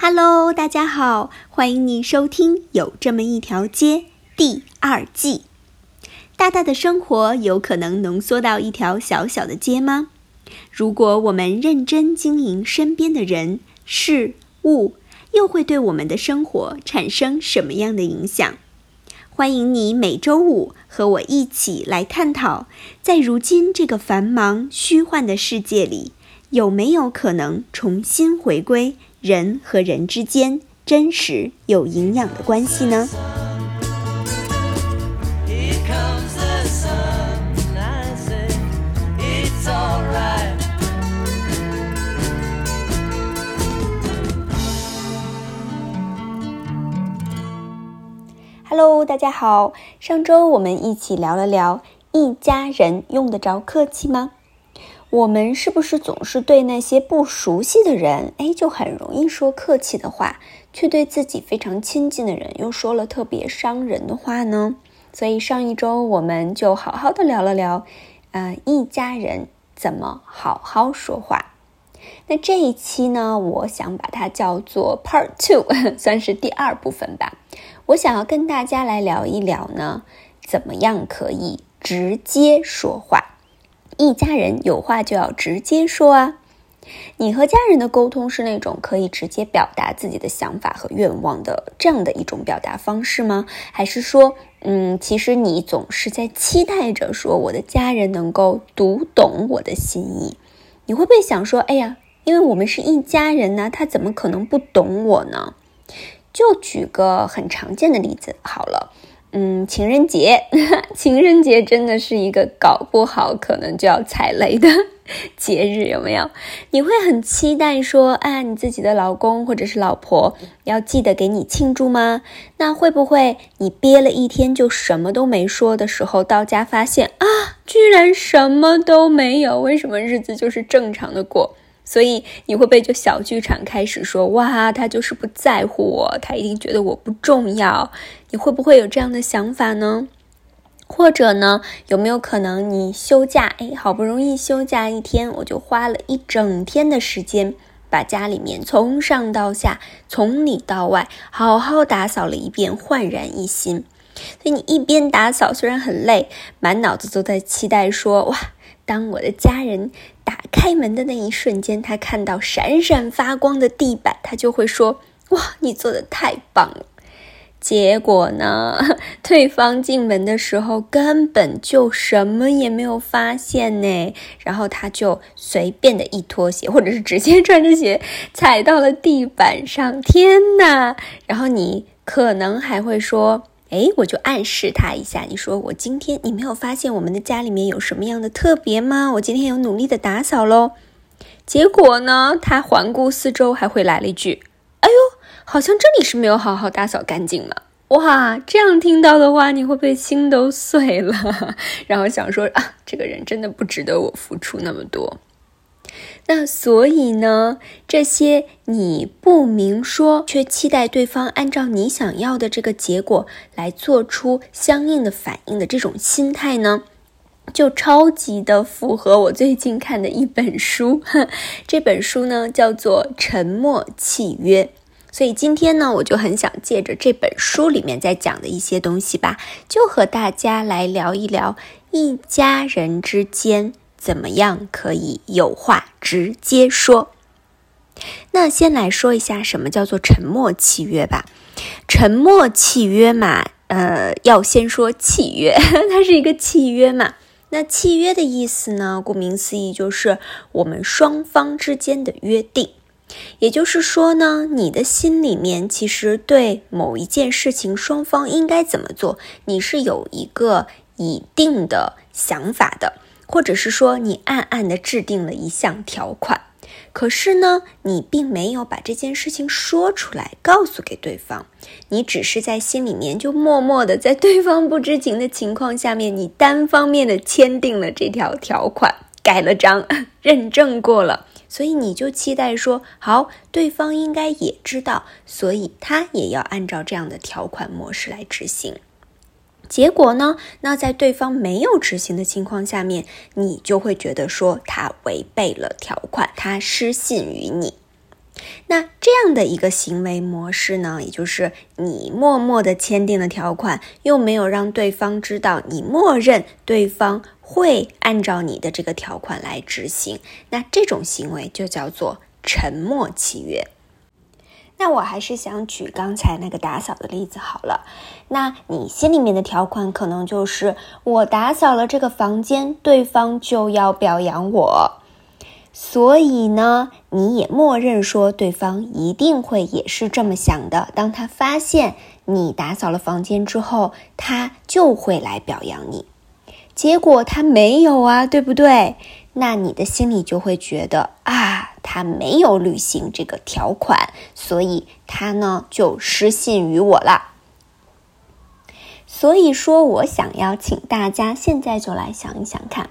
Hello，大家好，欢迎你收听《有这么一条街》第二季。大大的生活有可能浓缩到一条小小的街吗？如果我们认真经营身边的人事物，又会对我们的生活产生什么样的影响？欢迎你每周五和我一起来探讨，在如今这个繁忙虚幻的世界里，有没有可能重新回归？人和人之间真实有营养的关系呢？Hello，大家好。上周我们一起聊了聊，一家人用得着客气吗？我们是不是总是对那些不熟悉的人，哎，就很容易说客气的话，却对自己非常亲近的人又说了特别伤人的话呢？所以上一周我们就好好的聊了聊，呃，一家人怎么好好说话。那这一期呢，我想把它叫做 Part Two，算是第二部分吧。我想要跟大家来聊一聊呢，怎么样可以直接说话。一家人有话就要直接说啊！你和家人的沟通是那种可以直接表达自己的想法和愿望的这样的一种表达方式吗？还是说，嗯，其实你总是在期待着说我的家人能够读懂我的心意？你会不会想说，哎呀，因为我们是一家人呢，他怎么可能不懂我呢？就举个很常见的例子好了。嗯，情人节，情人节真的是一个搞不好可能就要踩雷的节日，有没有？你会很期待说，啊，你自己的老公或者是老婆要记得给你庆祝吗？那会不会你憋了一天就什么都没说的时候，到家发现啊，居然什么都没有？为什么日子就是正常的过？所以你会不会就小剧场开始说哇，他就是不在乎我，他一定觉得我不重要？你会不会有这样的想法呢？或者呢，有没有可能你休假，哎，好不容易休假一天，我就花了一整天的时间，把家里面从上到下，从里到外，好好打扫了一遍，焕然一新。所以你一边打扫，虽然很累，满脑子都在期待说哇。当我的家人打开门的那一瞬间，他看到闪闪发光的地板，他就会说：“哇，你做的太棒了。”结果呢，对方进门的时候根本就什么也没有发现呢。然后他就随便的一脱鞋，或者是直接穿着鞋踩到了地板上。天哪！然后你可能还会说。哎，我就暗示他一下，你说我今天你没有发现我们的家里面有什么样的特别吗？我今天有努力的打扫喽。结果呢，他环顾四周，还会来了一句：“，好像这里是没有好好打扫干净了。”哇，这样听到的话，你会不会心都碎了？然后想说啊，这个人真的不值得我付出那么多。那所以呢，这些你不明说，却期待对方按照你想要的这个结果来做出相应的反应的这种心态呢，就超级的符合我最近看的一本书。这本书呢叫做《沉默契约》，所以今天呢，我就很想借着这本书里面在讲的一些东西吧，就和大家来聊一聊一家人之间。怎么样可以有话直接说？那先来说一下什么叫做沉默契约吧。沉默契约嘛，呃，要先说契约，它是一个契约嘛。那契约的意思呢，顾名思义就是我们双方之间的约定。也就是说呢，你的心里面其实对某一件事情，双方应该怎么做，你是有一个已定的想法的。或者是说，你暗暗的制定了一项条款，可是呢，你并没有把这件事情说出来，告诉给对方，你只是在心里面就默默的，在对方不知情的情况下面，你单方面的签订了这条条款，盖了章，认证过了，所以你就期待说，好，对方应该也知道，所以他也要按照这样的条款模式来执行。结果呢？那在对方没有执行的情况下面，你就会觉得说他违背了条款，他失信于你。那这样的一个行为模式呢，也就是你默默的签订了条款，又没有让对方知道你默认对方会按照你的这个条款来执行，那这种行为就叫做沉默契约。那我还是想举刚才那个打扫的例子好了。那你心里面的条款可能就是，我打扫了这个房间，对方就要表扬我。所以呢，你也默认说对方一定会也是这么想的。当他发现你打扫了房间之后，他就会来表扬你。结果他没有啊，对不对？那你的心里就会觉得啊，他没有履行这个条款，所以他呢就失信于我了。所以说我想要请大家现在就来想一想看。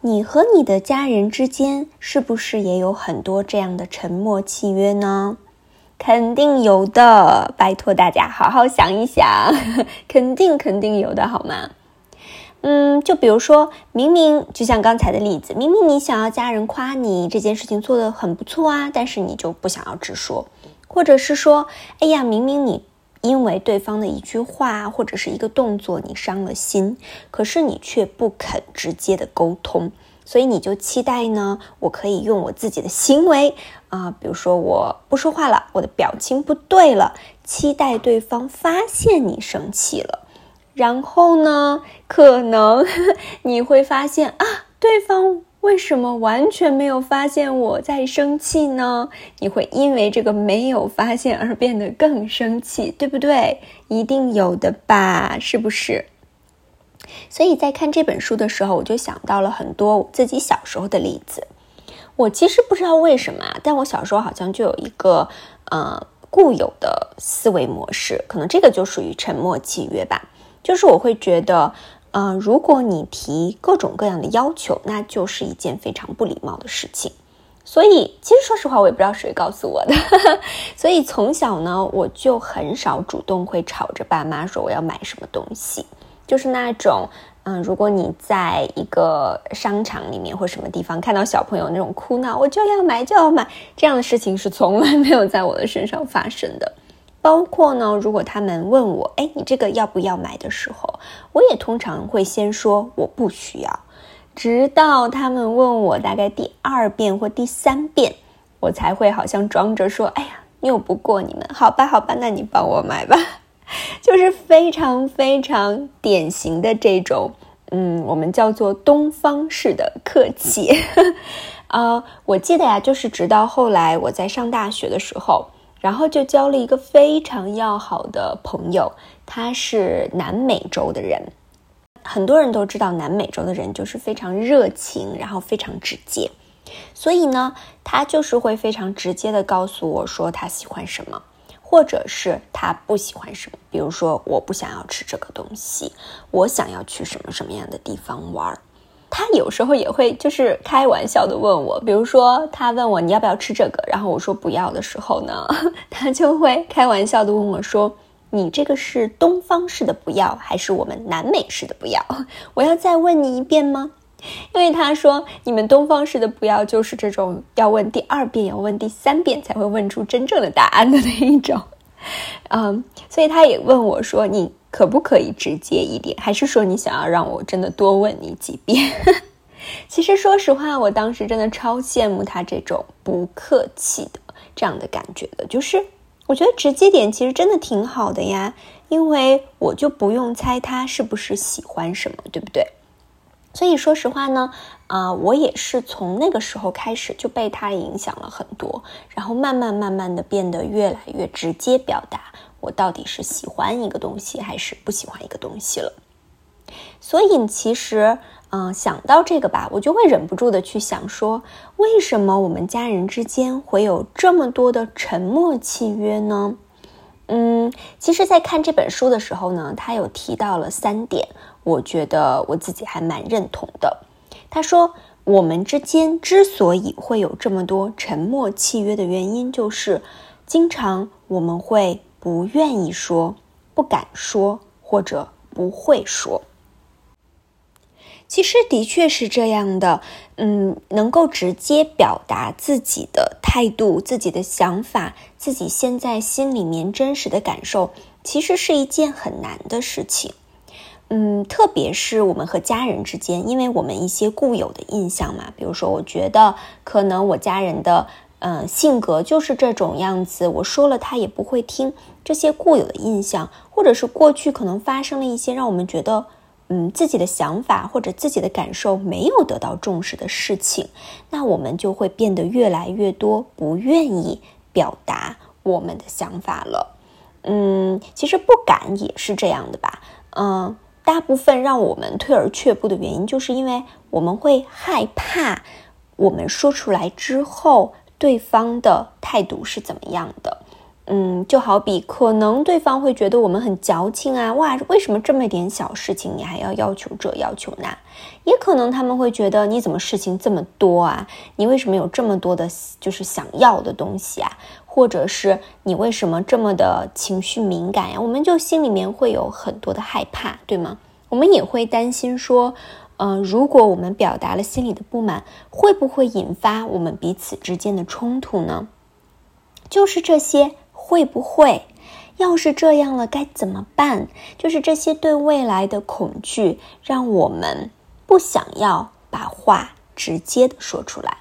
你和你的家人之间是不是也有很多这样的沉默契约呢？肯定有的，拜托大家好好想一想，肯定肯定有的，好吗？嗯，就比如说明明就像刚才的例子，明明你想要家人夸你这件事情做得很不错啊，但是你就不想要直说，或者是说，哎呀，明明你。因为对方的一句话或者是一个动作，你伤了心，可是你却不肯直接的沟通，所以你就期待呢，我可以用我自己的行为啊，比如说我不说话了，我的表情不对了，期待对方发现你生气了，然后呢，可能 你会发现啊，对方。为什么完全没有发现我在生气呢？你会因为这个没有发现而变得更生气，对不对？一定有的吧，是不是？所以在看这本书的时候，我就想到了很多自己小时候的例子。我其实不知道为什么，但我小时候好像就有一个呃固有的思维模式，可能这个就属于沉默契约吧，就是我会觉得。嗯，如果你提各种各样的要求，那就是一件非常不礼貌的事情。所以，其实说实话，我也不知道谁告诉我的。所以从小呢，我就很少主动会吵着爸妈说我要买什么东西。就是那种，嗯，如果你在一个商场里面或什么地方看到小朋友那种哭闹，我就要买就要买这样的事情，是从来没有在我的身上发生的。包括呢，如果他们问我，哎，你这个要不要买的时候，我也通常会先说我不需要，直到他们问我大概第二遍或第三遍，我才会好像装着说，哎呀，拗不过你们，好吧，好吧，那你帮我买吧，就是非常非常典型的这种，嗯，我们叫做东方式的客气。啊，我记得呀，就是直到后来我在上大学的时候。然后就交了一个非常要好的朋友，他是南美洲的人。很多人都知道，南美洲的人就是非常热情，然后非常直接。所以呢，他就是会非常直接的告诉我说他喜欢什么，或者是他不喜欢什么。比如说，我不想要吃这个东西，我想要去什么什么样的地方玩儿。他有时候也会就是开玩笑的问我，比如说他问我你要不要吃这个，然后我说不要的时候呢，他就会开玩笑的问我说：“你这个是东方式的不要，还是我们南美式的不要？我要再问你一遍吗？”因为他说你们东方式的不要就是这种要问第二遍，要问第三遍才会问出真正的答案的那一种。嗯，所以他也问我说你。可不可以直接一点？还是说你想要让我真的多问你几遍？其实说实话，我当时真的超羡慕他这种不客气的这样的感觉的。就是我觉得直接点其实真的挺好的呀，因为我就不用猜他是不是喜欢什么，对不对？所以说实话呢，啊，我也是从那个时候开始就被他影响了很多，然后慢慢慢慢的变得越来越直接表达。我到底是喜欢一个东西还是不喜欢一个东西了？所以其实，嗯，想到这个吧，我就会忍不住的去想说，为什么我们家人之间会有这么多的沉默契约呢？嗯，其实，在看这本书的时候呢，他有提到了三点，我觉得我自己还蛮认同的。他说，我们之间之所以会有这么多沉默契约的原因，就是经常我们会。不愿意说，不敢说，或者不会说。其实的确是这样的，嗯，能够直接表达自己的态度、自己的想法、自己现在心里面真实的感受，其实是一件很难的事情。嗯，特别是我们和家人之间，因为我们一些固有的印象嘛，比如说，我觉得可能我家人的嗯性格就是这种样子，我说了他也不会听，这些固有的印象，或者是过去可能发生了一些让我们觉得。嗯，自己的想法或者自己的感受没有得到重视的事情，那我们就会变得越来越多不愿意表达我们的想法了。嗯，其实不敢也是这样的吧。嗯，大部分让我们退而却步的原因，就是因为我们会害怕我们说出来之后，对方的态度是怎么样的。嗯，就好比可能对方会觉得我们很矫情啊，哇，为什么这么点小事情你还要要求这要求那？也可能他们会觉得你怎么事情这么多啊？你为什么有这么多的，就是想要的东西啊？或者是你为什么这么的情绪敏感呀？我们就心里面会有很多的害怕，对吗？我们也会担心说，嗯，如果我们表达了心里的不满，会不会引发我们彼此之间的冲突呢？就是这些。会不会？要是这样了，该怎么办？就是这些对未来的恐惧，让我们不想要把话直接的说出来。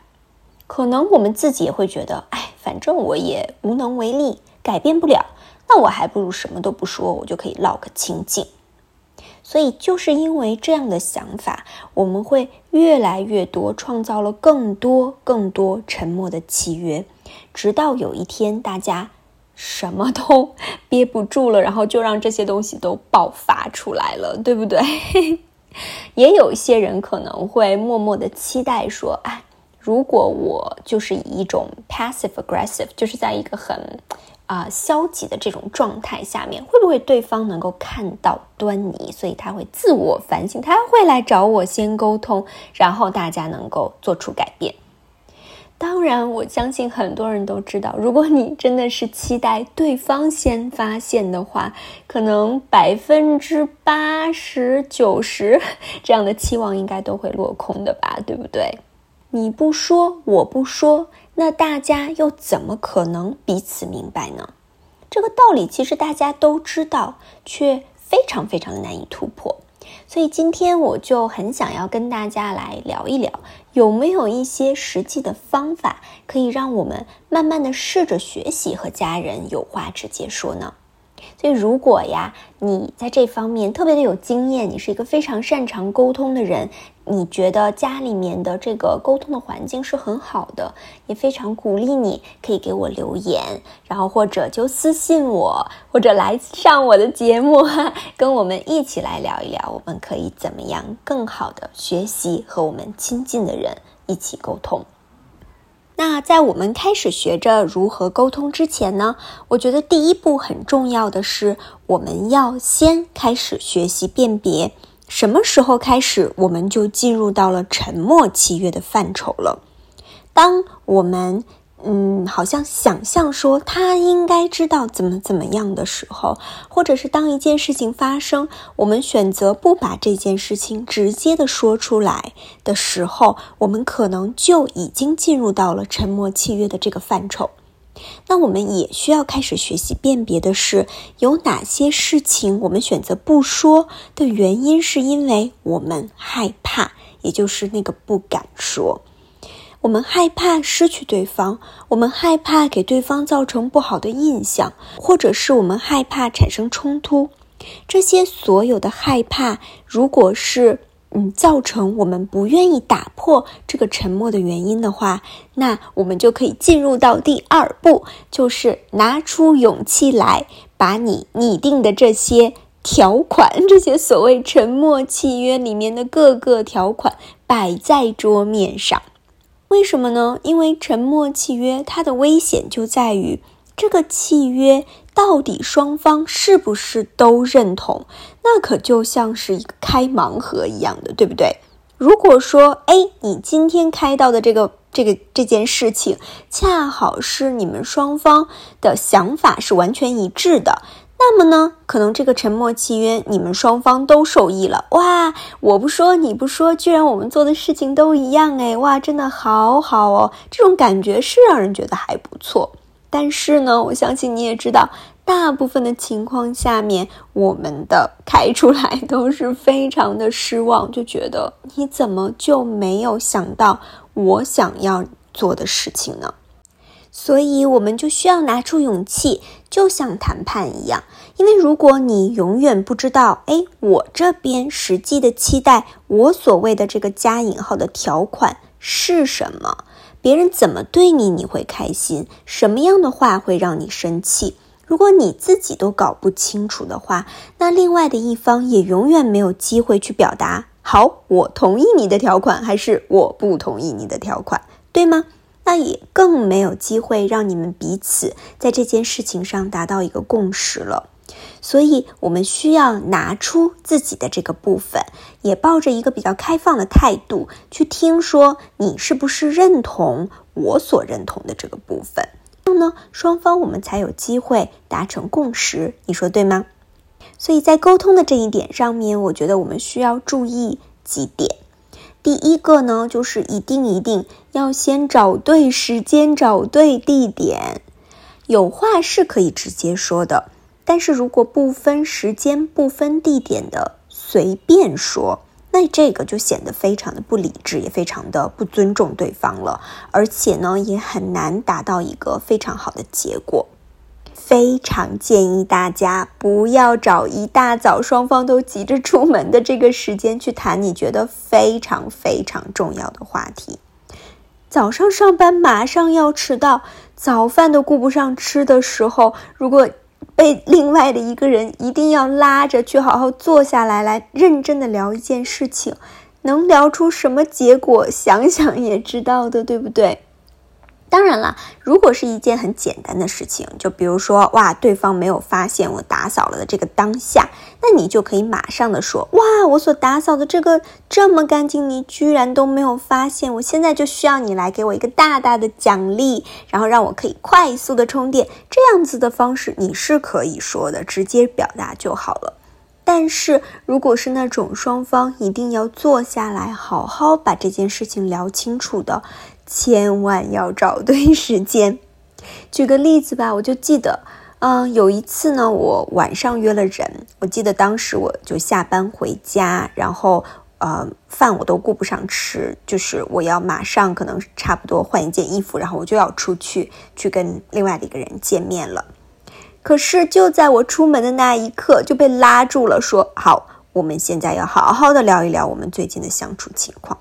可能我们自己也会觉得，哎，反正我也无能为力，改变不了，那我还不如什么都不说，我就可以落个清净。所以，就是因为这样的想法，我们会越来越多，创造了更多更多沉默的契约，直到有一天，大家。什么都憋不住了，然后就让这些东西都爆发出来了，对不对？也有一些人可能会默默的期待说：“哎，如果我就是以一种 passive aggressive，就是在一个很啊消极的这种状态下面，会不会对方能够看到端倪，所以他会自我反省，他会来找我先沟通，然后大家能够做出改变。”当然，我相信很多人都知道，如果你真的是期待对方先发现的话，可能百分之八十九十 这样的期望应该都会落空的吧，对不对？你不说，我不说，那大家又怎么可能彼此明白呢？这个道理其实大家都知道，却非常非常的难以突破。所以今天我就很想要跟大家来聊一聊，有没有一些实际的方法，可以让我们慢慢的试着学习和家人有话直接说呢？所以，如果呀，你在这方面特别的有经验，你是一个非常擅长沟通的人，你觉得家里面的这个沟通的环境是很好的，也非常鼓励你，可以给我留言，然后或者就私信我，或者来上我的节目，跟我们一起来聊一聊，我们可以怎么样更好的学习和我们亲近的人一起沟通。那在我们开始学着如何沟通之前呢，我觉得第一步很重要的是，我们要先开始学习辨别，什么时候开始，我们就进入到了沉默契约的范畴了。当我们嗯，好像想象说他应该知道怎么怎么样的时候，或者是当一件事情发生，我们选择不把这件事情直接的说出来的时候，我们可能就已经进入到了沉默契约的这个范畴。那我们也需要开始学习辨别的是，有哪些事情我们选择不说的原因，是因为我们害怕，也就是那个不敢说。我们害怕失去对方，我们害怕给对方造成不好的印象，或者是我们害怕产生冲突。这些所有的害怕，如果是嗯造成我们不愿意打破这个沉默的原因的话，那我们就可以进入到第二步，就是拿出勇气来，把你拟定的这些条款，这些所谓沉默契约里面的各个条款摆在桌面上。为什么呢？因为沉默契约它的危险就在于这个契约到底双方是不是都认同？那可就像是一个开盲盒一样的，对不对？如果说，哎，你今天开到的这个这个这件事情，恰好是你们双方的想法是完全一致的，那么呢，可能这个沉默契约你们双方都受益了。哇，我不说你不说，居然我们做的事情都一样哎，哇，真的好好哦，这种感觉是让人觉得还不错。但是呢，我相信你也知道，大部分的情况下面，我们的开出来都是非常的失望，就觉得你怎么就没有想到我想要做的事情呢？所以，我们就需要拿出勇气，就像谈判一样。因为如果你永远不知道，哎，我这边实际的期待，我所谓的这个加引号的条款是什么，别人怎么对你，你会开心，什么样的话会让你生气？如果你自己都搞不清楚的话，那另外的一方也永远没有机会去表达。好，我同意你的条款，还是我不同意你的条款，对吗？那也更没有机会让你们彼此在这件事情上达到一个共识了，所以我们需要拿出自己的这个部分，也抱着一个比较开放的态度去听，说你是不是认同我所认同的这个部分，这样呢，双方我们才有机会达成共识，你说对吗？所以在沟通的这一点上面，我觉得我们需要注意几点。第一个呢，就是一定一定要先找对时间，找对地点。有话是可以直接说的，但是如果不分时间、不分地点的随便说，那这个就显得非常的不理智，也非常的不尊重对方了，而且呢，也很难达到一个非常好的结果。非常建议大家不要找一大早双方都急着出门的这个时间去谈你觉得非常非常重要的话题。早上上班马上要迟到，早饭都顾不上吃的时候，如果被另外的一个人一定要拉着去好好坐下来，来认真的聊一件事情，能聊出什么结果？想想也知道的，对不对？当然了，如果是一件很简单的事情，就比如说，哇，对方没有发现我打扫了的这个当下，那你就可以马上的说，哇，我所打扫的这个这么干净，你居然都没有发现，我现在就需要你来给我一个大大的奖励，然后让我可以快速的充电，这样子的方式你是可以说的，直接表达就好了。但是如果是那种双方一定要坐下来好好把这件事情聊清楚的。千万要找对时间。举个例子吧，我就记得，嗯，有一次呢，我晚上约了人，我记得当时我就下班回家，然后呃，饭我都顾不上吃，就是我要马上可能差不多换一件衣服，然后我就要出去去跟另外的一个人见面了。可是就在我出门的那一刻，就被拉住了，说好，我们现在要好好的聊一聊我们最近的相处情况。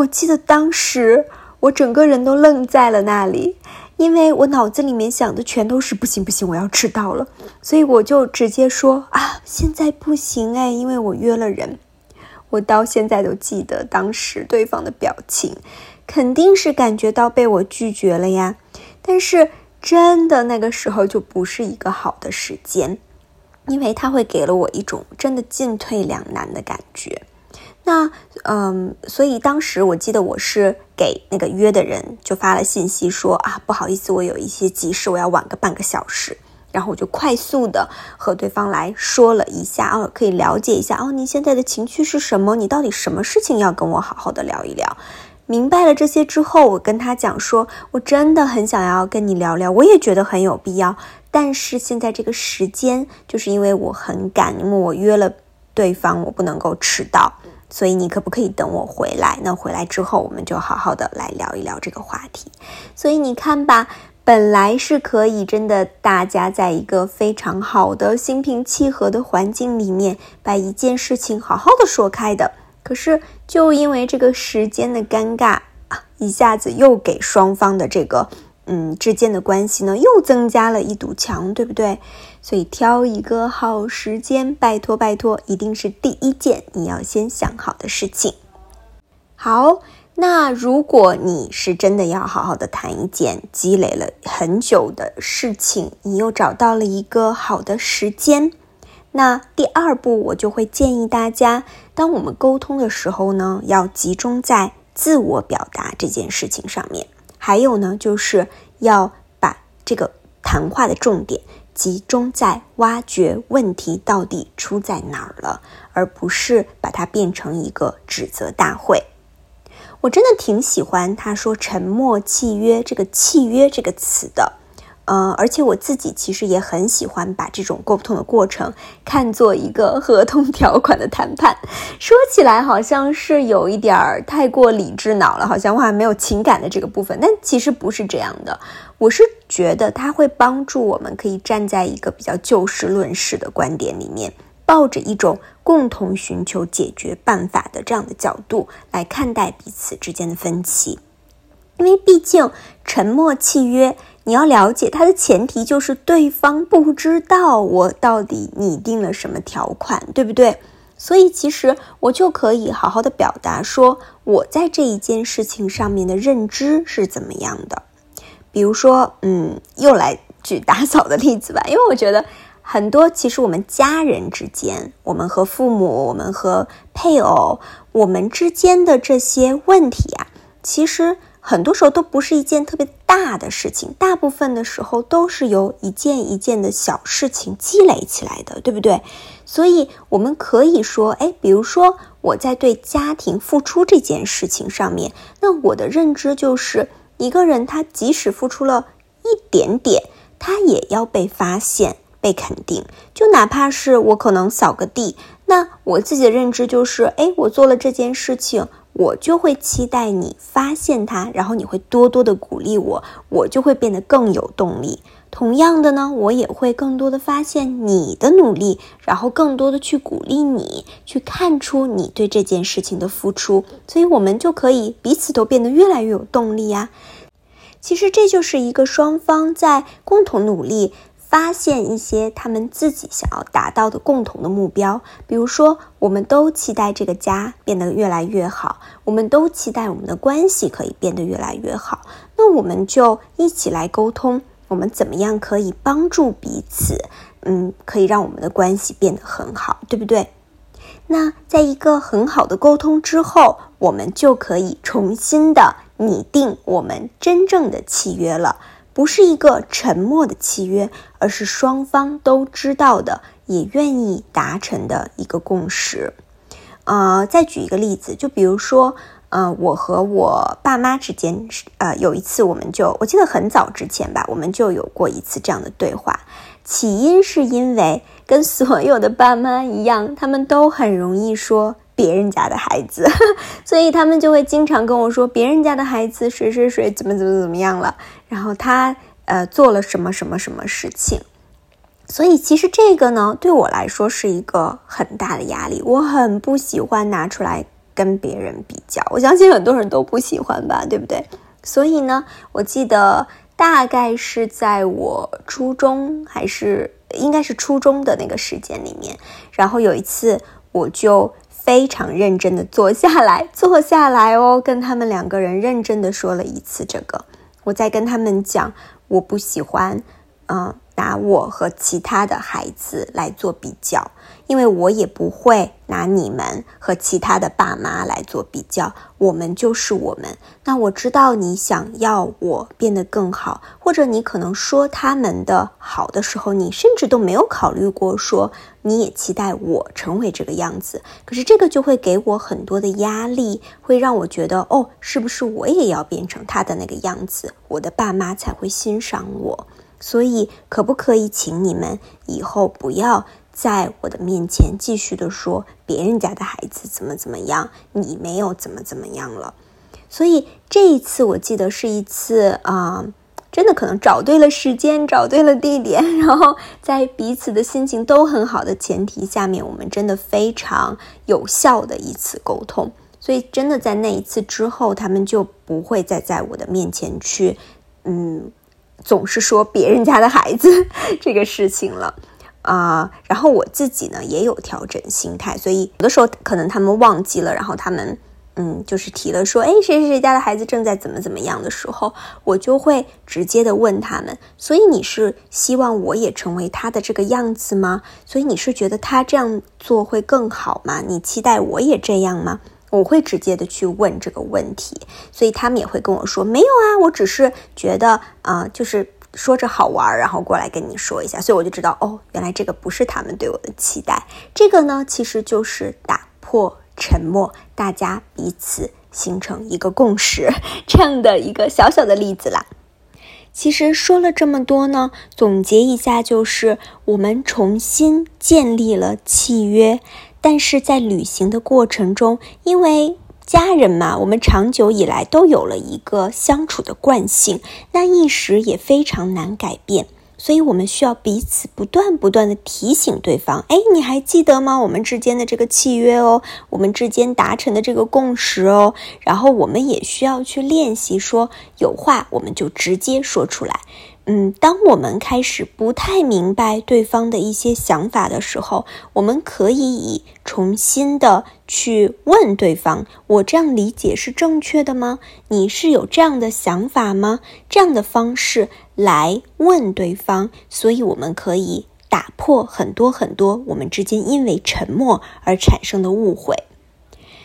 我记得当时我整个人都愣在了那里，因为我脑子里面想的全都是不行不行，我要迟到了，所以我就直接说啊，现在不行哎，因为我约了人。我到现在都记得当时对方的表情，肯定是感觉到被我拒绝了呀。但是真的那个时候就不是一个好的时间，因为他会给了我一种真的进退两难的感觉。那嗯，所以当时我记得我是给那个约的人就发了信息说啊，不好意思，我有一些急事，我要晚个半个小时。然后我就快速的和对方来说了一下哦，可以了解一下哦，你现在的情绪是什么？你到底什么事情要跟我好好的聊一聊？明白了这些之后，我跟他讲说，我真的很想要跟你聊聊，我也觉得很有必要。但是现在这个时间，就是因为我很赶，因为我约了对方，我不能够迟到。所以你可不可以等我回来？那回来之后，我们就好好的来聊一聊这个话题。所以你看吧，本来是可以真的大家在一个非常好的心平气和的环境里面，把一件事情好好的说开的。可是就因为这个时间的尴尬啊，一下子又给双方的这个。嗯，之间的关系呢，又增加了一堵墙，对不对？所以挑一个好时间，拜托拜托，一定是第一件你要先想好的事情。好，那如果你是真的要好好的谈一件积累了很久的事情，你又找到了一个好的时间，那第二步我就会建议大家，当我们沟通的时候呢，要集中在自我表达这件事情上面。还有呢，就是要把这个谈话的重点集中在挖掘问题到底出在哪儿了，而不是把它变成一个指责大会。我真的挺喜欢他说“沉默契约”这个“契约”这个词的。呃，而且我自己其实也很喜欢把这种沟通的过程看作一个合同条款的谈判。说起来好像是有一点儿太过理智脑了，好像我还没有情感的这个部分。但其实不是这样的，我是觉得它会帮助我们可以站在一个比较就事论事的观点里面，抱着一种共同寻求解决办法的这样的角度来看待彼此之间的分歧。因为毕竟沉默契约。你要了解它的前提就是对方不知道我到底拟定了什么条款，对不对？所以其实我就可以好好的表达说我在这一件事情上面的认知是怎么样的。比如说，嗯，又来举打扫的例子吧，因为我觉得很多其实我们家人之间，我们和父母，我们和配偶，我们之间的这些问题啊，其实。很多时候都不是一件特别大的事情，大部分的时候都是由一件一件的小事情积累起来的，对不对？所以我们可以说，哎，比如说我在对家庭付出这件事情上面，那我的认知就是，一个人他即使付出了一点点，他也要被发现、被肯定。就哪怕是我可能扫个地，那我自己的认知就是，哎，我做了这件事情。我就会期待你发现它，然后你会多多的鼓励我，我就会变得更有动力。同样的呢，我也会更多的发现你的努力，然后更多的去鼓励你，去看出你对这件事情的付出，所以我们就可以彼此都变得越来越有动力呀。其实这就是一个双方在共同努力。发现一些他们自己想要达到的共同的目标，比如说，我们都期待这个家变得越来越好，我们都期待我们的关系可以变得越来越好。那我们就一起来沟通，我们怎么样可以帮助彼此？嗯，可以让我们的关系变得很好，对不对？那在一个很好的沟通之后，我们就可以重新的拟定我们真正的契约了。不是一个沉默的契约，而是双方都知道的，也愿意达成的一个共识。呃，再举一个例子，就比如说，呃，我和我爸妈之间，呃，有一次，我们就我记得很早之前吧，我们就有过一次这样的对话。起因是因为跟所有的爸妈一样，他们都很容易说。别人家的孩子，所以他们就会经常跟我说别人家的孩子谁谁谁怎么怎么怎么样了，然后他呃做了什么什么什么事情。所以其实这个呢，对我来说是一个很大的压力，我很不喜欢拿出来跟别人比较。我相信很多人都不喜欢吧，对不对？所以呢，我记得大概是在我初中还是应该是初中的那个时间里面，然后有一次我就。非常认真的坐下来，坐下来哦，跟他们两个人认真的说了一次这个。我在跟他们讲，我不喜欢，嗯。拿我和其他的孩子来做比较，因为我也不会拿你们和其他的爸妈来做比较。我们就是我们。那我知道你想要我变得更好，或者你可能说他们的好的时候，你甚至都没有考虑过说你也期待我成为这个样子。可是这个就会给我很多的压力，会让我觉得哦，是不是我也要变成他的那个样子，我的爸妈才会欣赏我？所以，可不可以请你们以后不要在我的面前继续的说别人家的孩子怎么怎么样，你没有怎么怎么样了？所以这一次，我记得是一次啊，真的可能找对了时间，找对了地点，然后在彼此的心情都很好的前提下面，我们真的非常有效的一次沟通。所以，真的在那一次之后，他们就不会再在我的面前去，嗯。总是说别人家的孩子 这个事情了啊，然后我自己呢也有调整心态，所以有的时候可能他们忘记了，然后他们嗯就是提了说，哎谁谁谁家的孩子正在怎么怎么样的时候，我就会直接的问他们，所以你是希望我也成为他的这个样子吗？所以你是觉得他这样做会更好吗？你期待我也这样吗？我会直接的去问这个问题，所以他们也会跟我说没有啊，我只是觉得啊，就是说着好玩，然后过来跟你说一下，所以我就知道哦，原来这个不是他们对我的期待。这个呢，其实就是打破沉默，大家彼此形成一个共识这样的一个小小的例子啦。其实说了这么多呢，总结一下就是我们重新建立了契约，但是在旅行的过程中，因为。家人嘛，我们长久以来都有了一个相处的惯性，那一时也非常难改变，所以我们需要彼此不断不断的提醒对方。哎，你还记得吗？我们之间的这个契约哦，我们之间达成的这个共识哦。然后我们也需要去练习说，有话我们就直接说出来。嗯，当我们开始不太明白对方的一些想法的时候，我们可以以重新的去问对方：“我这样理解是正确的吗？你是有这样的想法吗？”这样的方式来问对方，所以我们可以打破很多很多我们之间因为沉默而产生的误会。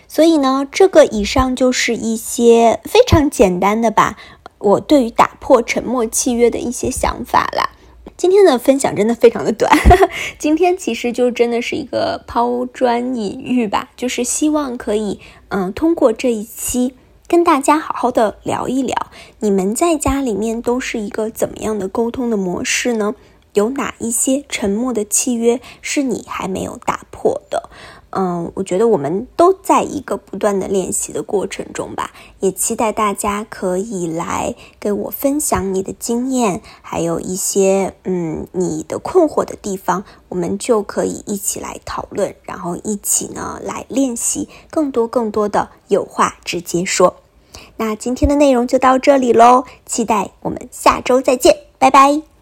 所以呢，这个以上就是一些非常简单的吧。我对于打破沉默契约的一些想法啦。今天的分享真的非常的短，今天其实就真的是一个抛砖引玉吧，就是希望可以，嗯，通过这一期跟大家好好的聊一聊，你们在家里面都是一个怎么样的沟通的模式呢？有哪一些沉默的契约是你还没有打破的？嗯，我觉得我们都在一个不断的练习的过程中吧，也期待大家可以来给我分享你的经验，还有一些嗯你的困惑的地方，我们就可以一起来讨论，然后一起呢来练习更多更多的有话直接说。那今天的内容就到这里喽，期待我们下周再见，拜拜。